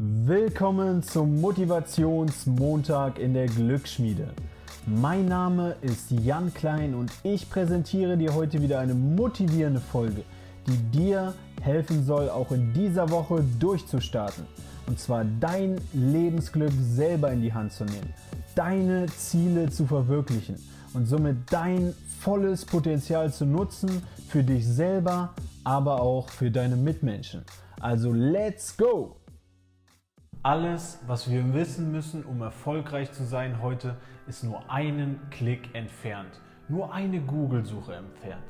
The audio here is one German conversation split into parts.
Willkommen zum Motivationsmontag in der Glücksschmiede. Mein Name ist Jan Klein und ich präsentiere dir heute wieder eine motivierende Folge, die dir helfen soll, auch in dieser Woche durchzustarten. Und zwar dein Lebensglück selber in die Hand zu nehmen, deine Ziele zu verwirklichen und somit dein volles Potenzial zu nutzen für dich selber, aber auch für deine Mitmenschen. Also let's go! Alles, was wir wissen müssen, um erfolgreich zu sein heute, ist nur einen Klick entfernt. Nur eine Google-Suche entfernt.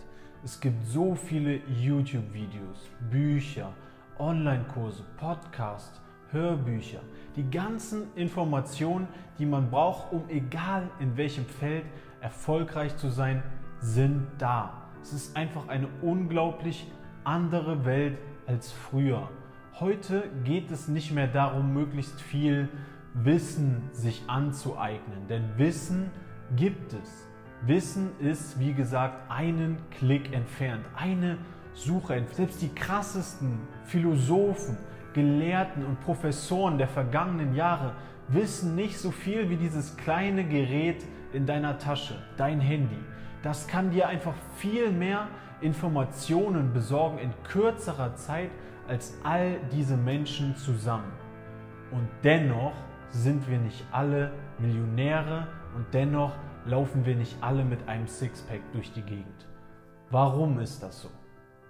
Es gibt so viele YouTube-Videos, Bücher, Online-Kurse, Podcasts, Hörbücher. Die ganzen Informationen, die man braucht, um egal in welchem Feld erfolgreich zu sein, sind da. Es ist einfach eine unglaublich andere Welt als früher. Heute geht es nicht mehr darum, möglichst viel Wissen sich anzueignen, denn Wissen gibt es. Wissen ist, wie gesagt, einen Klick entfernt, eine Suche entfernt. Selbst die krassesten Philosophen, Gelehrten und Professoren der vergangenen Jahre wissen nicht so viel wie dieses kleine Gerät in deiner Tasche, dein Handy. Das kann dir einfach viel mehr Informationen besorgen in kürzerer Zeit als all diese Menschen zusammen. Und dennoch sind wir nicht alle Millionäre und dennoch laufen wir nicht alle mit einem Sixpack durch die Gegend. Warum ist das so?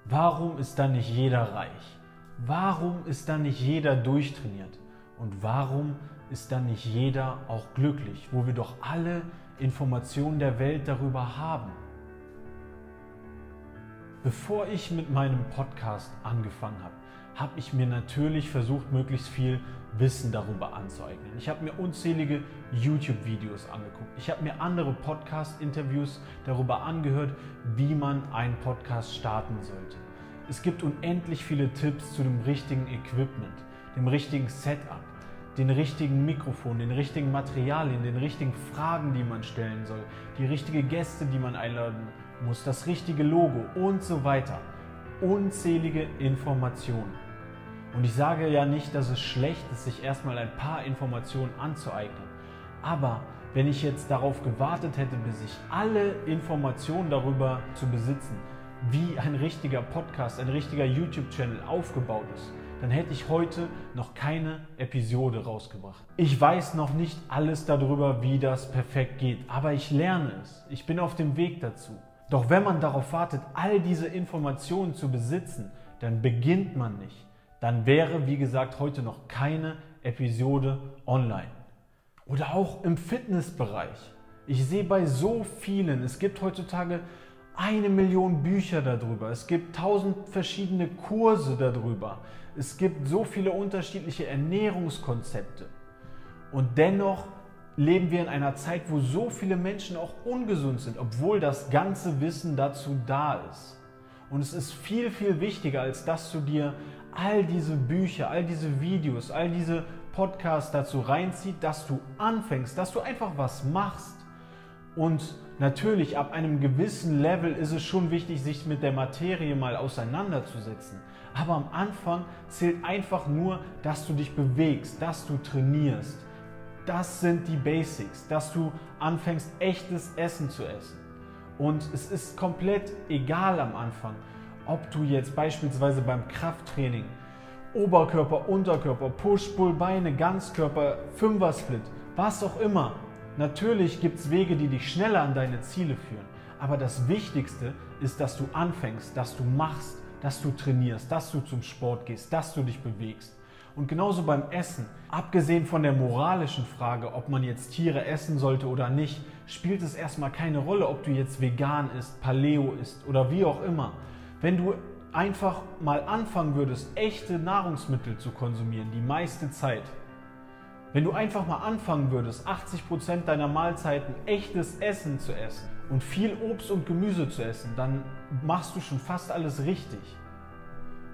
Warum ist dann nicht jeder reich? Warum ist dann nicht jeder durchtrainiert? Und warum ist dann nicht jeder auch glücklich, wo wir doch alle Informationen der Welt darüber haben? Bevor ich mit meinem Podcast angefangen habe, habe ich mir natürlich versucht, möglichst viel Wissen darüber anzueignen. Ich habe mir unzählige YouTube-Videos angeguckt. Ich habe mir andere Podcast-Interviews darüber angehört, wie man einen Podcast starten sollte. Es gibt unendlich viele Tipps zu dem richtigen Equipment, dem richtigen Setup, den richtigen Mikrofon, den richtigen Materialien, den richtigen Fragen, die man stellen soll, die richtige Gäste, die man einladen muss, das richtige Logo und so weiter. Unzählige Informationen. Und ich sage ja nicht, dass es schlecht ist, sich erstmal ein paar Informationen anzueignen. Aber wenn ich jetzt darauf gewartet hätte, bis ich alle Informationen darüber zu besitzen, wie ein richtiger Podcast, ein richtiger YouTube-Channel aufgebaut ist, dann hätte ich heute noch keine Episode rausgebracht. Ich weiß noch nicht alles darüber, wie das perfekt geht, aber ich lerne es. Ich bin auf dem Weg dazu. Doch wenn man darauf wartet, all diese Informationen zu besitzen, dann beginnt man nicht. Dann wäre, wie gesagt, heute noch keine Episode online. Oder auch im Fitnessbereich. Ich sehe bei so vielen, es gibt heutzutage eine Million Bücher darüber, es gibt tausend verschiedene Kurse darüber, es gibt so viele unterschiedliche Ernährungskonzepte. Und dennoch leben wir in einer Zeit, wo so viele Menschen auch ungesund sind, obwohl das ganze Wissen dazu da ist. Und es ist viel, viel wichtiger, als dass du dir all diese Bücher, all diese Videos, all diese Podcasts dazu reinziehst, dass du anfängst, dass du einfach was machst. Und natürlich ab einem gewissen Level ist es schon wichtig, sich mit der Materie mal auseinanderzusetzen. Aber am Anfang zählt einfach nur, dass du dich bewegst, dass du trainierst das sind die Basics, dass du anfängst, echtes Essen zu essen. Und es ist komplett egal am Anfang, ob du jetzt beispielsweise beim Krafttraining Oberkörper, Unterkörper, Push, Pull, Beine, Ganzkörper, Fünfer-Split, was auch immer. Natürlich gibt es Wege, die dich schneller an deine Ziele führen. Aber das Wichtigste ist, dass du anfängst, dass du machst, dass du trainierst, dass du zum Sport gehst, dass du dich bewegst. Und genauso beim Essen, abgesehen von der moralischen Frage, ob man jetzt Tiere essen sollte oder nicht, spielt es erstmal keine Rolle, ob du jetzt vegan isst, Paleo isst oder wie auch immer. Wenn du einfach mal anfangen würdest, echte Nahrungsmittel zu konsumieren, die meiste Zeit, wenn du einfach mal anfangen würdest, 80% deiner Mahlzeiten echtes Essen zu essen und viel Obst und Gemüse zu essen, dann machst du schon fast alles richtig.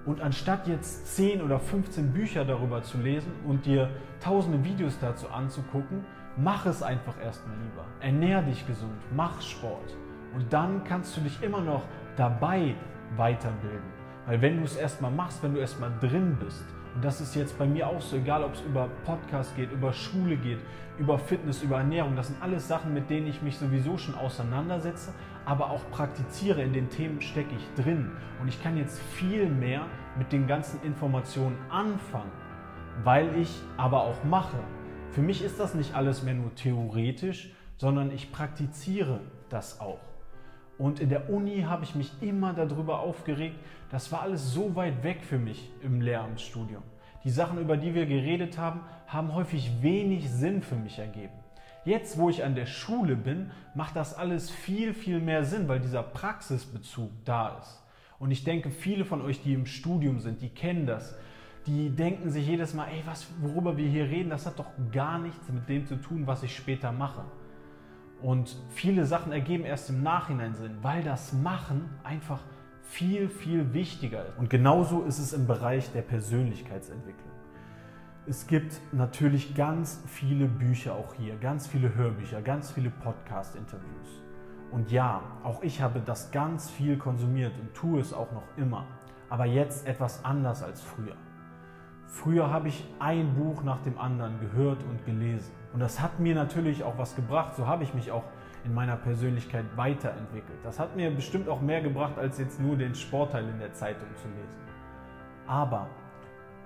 Und anstatt jetzt 10 oder 15 Bücher darüber zu lesen und dir tausende Videos dazu anzugucken, mach es einfach erstmal lieber. Ernähr dich gesund, mach Sport. Und dann kannst du dich immer noch dabei weiterbilden. Weil wenn du es erstmal machst, wenn du erstmal drin bist Und das ist jetzt bei mir auch so, egal ob es über Podcast geht, über Schule geht, über Fitness, über Ernährung. Das sind alles Sachen, mit denen ich mich sowieso schon auseinandersetze, aber auch praktiziere. In den Themen stecke ich drin. Und ich kann jetzt viel mehr mit den ganzen Informationen anfangen, weil ich aber auch mache. Für mich ist das nicht alles mehr nur theoretisch, sondern ich praktiziere das auch. Und in der Uni habe ich mich immer darüber aufgeregt, das war alles so weit weg für mich im Lehramtsstudium. Die Sachen, über die wir geredet haben, haben häufig wenig Sinn für mich ergeben. Jetzt, wo ich an der Schule bin, macht das alles viel, viel mehr Sinn, weil dieser Praxisbezug da ist. Und ich denke, viele von euch, die im Studium sind, die kennen das. Die denken sich jedes Mal, ey, was, worüber wir hier reden, das hat doch gar nichts mit dem zu tun, was ich später mache. Und viele Sachen ergeben erst im Nachhinein Sinn, weil das Machen einfach viel, viel wichtiger ist. Und genauso ist es im Bereich der Persönlichkeitsentwicklung. Es gibt natürlich ganz viele Bücher auch hier, ganz viele Hörbücher, ganz viele Podcast-Interviews. Und ja, auch ich habe das ganz viel konsumiert und tue es auch noch immer. Aber jetzt etwas anders als früher. Früher habe ich ein Buch nach dem anderen gehört und gelesen. Und das hat mir natürlich auch was gebracht. So habe ich mich auch in meiner Persönlichkeit weiterentwickelt. Das hat mir bestimmt auch mehr gebracht, als jetzt nur den Sportteil in der Zeitung zu lesen. Aber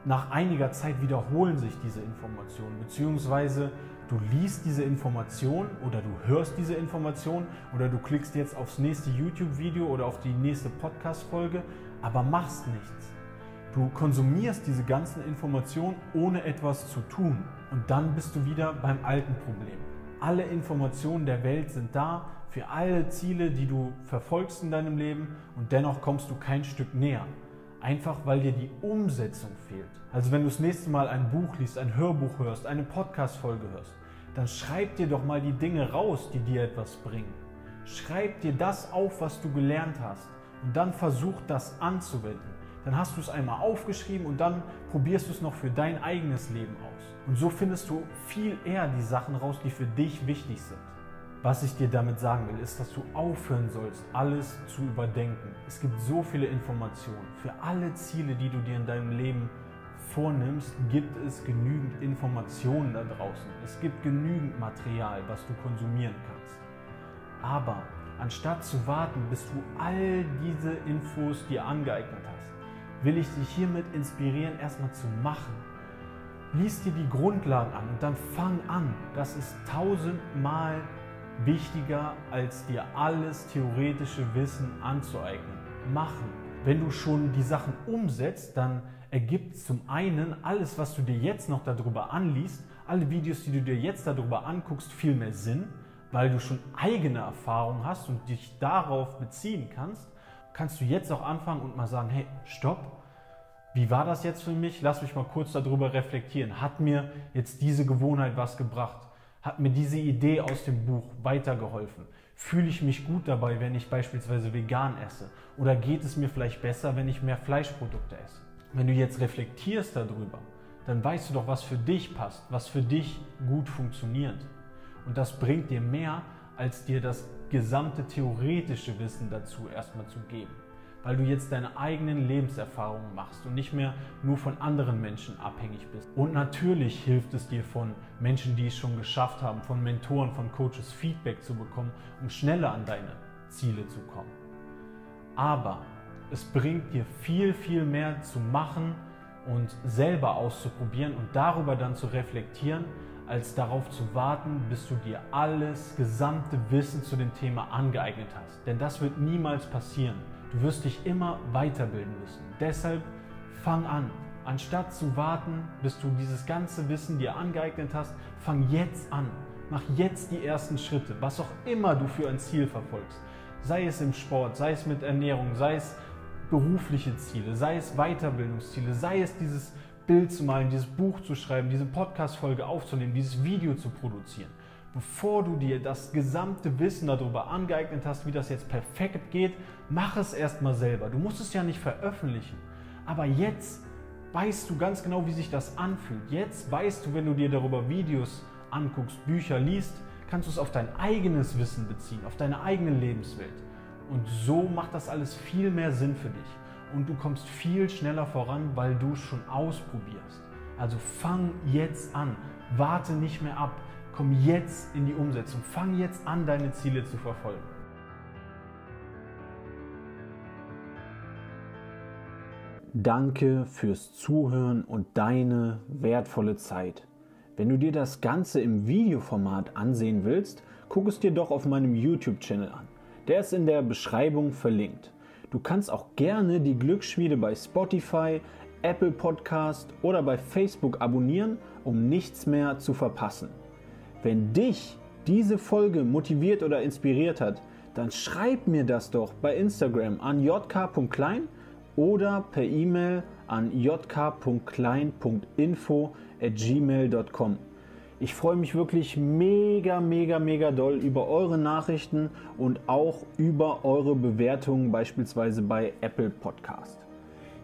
nach einiger Zeit wiederholen sich diese Informationen, beziehungsweise du liest diese Information oder du hörst diese Information oder du klickst jetzt aufs nächste YouTube-Video oder auf die nächste Podcast-Folge, aber machst nichts. Du konsumierst diese ganzen Informationen, ohne etwas zu tun. Und dann bist du wieder beim alten Problem. Alle Informationen der Welt sind da für alle Ziele, die du verfolgst in deinem Leben und dennoch kommst du kein Stück näher. Einfach weil dir die Umsetzung fehlt. Also wenn du das nächste Mal ein Buch liest, ein Hörbuch hörst, eine Podcast-Folge hörst, dann schreib dir doch mal die Dinge raus, die dir etwas bringen. Schreib dir das auf, was du gelernt hast und dann versuch das anzuwenden dann hast du es einmal aufgeschrieben und dann probierst du es noch für dein eigenes Leben aus. Und so findest du viel eher die Sachen raus, die für dich wichtig sind. Was ich dir damit sagen will, ist, dass du aufhören sollst, alles zu überdenken. Es gibt so viele Informationen. Für alle Ziele, die du dir in deinem Leben vornimmst, gibt es genügend Informationen da draußen. Es gibt genügend Material, was du konsumieren kannst. Aber anstatt zu warten, bis du all diese Infos dir angeeignet hast, will ich dich hiermit inspirieren, erstmal zu machen. Lies dir die Grundlagen an und dann fang an. Das ist tausendmal wichtiger, als dir alles theoretische Wissen anzueignen. Machen. Wenn du schon die Sachen umsetzt, dann ergibt zum einen alles, was du dir jetzt noch darüber anliest, alle Videos, die du dir jetzt darüber anguckst, viel mehr Sinn, weil du schon eigene Erfahrungen hast und dich darauf beziehen kannst kannst du jetzt auch anfangen und mal sagen, hey, stopp, wie war das jetzt für mich? Lass mich mal kurz darüber reflektieren. Hat mir jetzt diese Gewohnheit was gebracht? Hat mir diese Idee aus dem Buch weitergeholfen? Fühle ich mich gut dabei, wenn ich beispielsweise vegan esse? Oder geht es mir vielleicht besser, wenn ich mehr Fleischprodukte esse? Wenn du jetzt reflektierst darüber, dann weißt du doch, was für dich passt, was für dich gut funktioniert. Und das bringt dir mehr, als dir das gesamte theoretische Wissen dazu erstmal zu geben. Weil du jetzt deine eigenen Lebenserfahrungen machst und nicht mehr nur von anderen Menschen abhängig bist. Und natürlich hilft es dir von Menschen, die es schon geschafft haben, von Mentoren, von Coaches Feedback zu bekommen, um schneller an deine Ziele zu kommen. Aber es bringt dir viel, viel mehr zu machen und selber auszuprobieren und darüber dann zu reflektieren, als darauf zu warten, bis du dir alles gesamte Wissen zu dem Thema angeeignet hast. Denn das wird niemals passieren. Du wirst dich immer weiterbilden müssen. Deshalb fang an. Anstatt zu warten, bis du dieses ganze Wissen dir angeeignet hast, fang jetzt an. Mach jetzt die ersten Schritte, was auch immer du für ein Ziel verfolgst. Sei es im Sport, sei es mit Ernährung, sei es berufliche Ziele, sei es Weiterbildungsziele, sei es dieses Bild zu malen, dieses Buch zu schreiben, diese Podcast-Folge aufzunehmen, dieses Video zu produzieren. Bevor du dir das gesamte Wissen darüber angeeignet hast, wie das jetzt perfekt geht, mach es erstmal selber. Du musst es ja nicht veröffentlichen. Aber jetzt weißt du ganz genau, wie sich das anfühlt. Jetzt weißt du, wenn du dir darüber Videos anguckst, Bücher liest, kannst du es auf dein eigenes Wissen beziehen, auf deine eigene Lebenswelt. Und so macht das alles viel mehr Sinn für dich. und du kommst viel schneller voran, weil du es schon ausprobierst. Also fang jetzt an, warte nicht mehr ab, komm jetzt in die Umsetzung, fang jetzt an, deine Ziele zu verfolgen. Danke fürs Zuhören und deine wertvolle Zeit. Wenn du dir das Ganze im Videoformat ansehen willst, guck es dir doch auf meinem YouTube-Channel an. Der ist in der Beschreibung verlinkt. Du kannst auch gerne die Glücksschmiede bei Spotify, Apple Podcast oder bei Facebook abonnieren, um nichts mehr zu verpassen. Wenn dich diese Folge motiviert oder inspiriert hat, dann schreib mir das doch bei Instagram an jk.klein oder per E-Mail an jk.klein.info at gmail.com. Ich freue mich wirklich mega, mega, mega doll über eure Nachrichten und auch über eure Bewertungen beispielsweise bei Apple Podcast.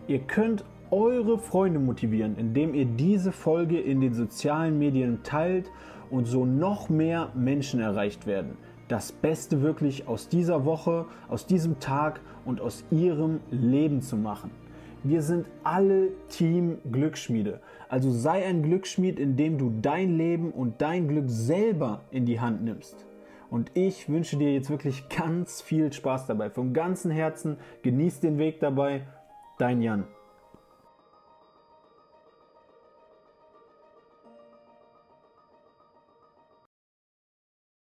Ihr könnt eure Freunde motivieren, indem ihr diese Folge in den sozialen Medien teilt und so noch mehr Menschen erreicht werden. Das Beste wirklich aus dieser Woche, aus diesem Tag und aus ihrem Leben zu machen. Wir sind alle Team Glücksschmiede. Also sei ein Glücksschmied, indem du dein Leben und dein Glück selber in die Hand nimmst. Und ich wünsche dir jetzt wirklich ganz viel Spaß dabei. Vom ganzen Herzen genieß den Weg dabei. Dein Jan.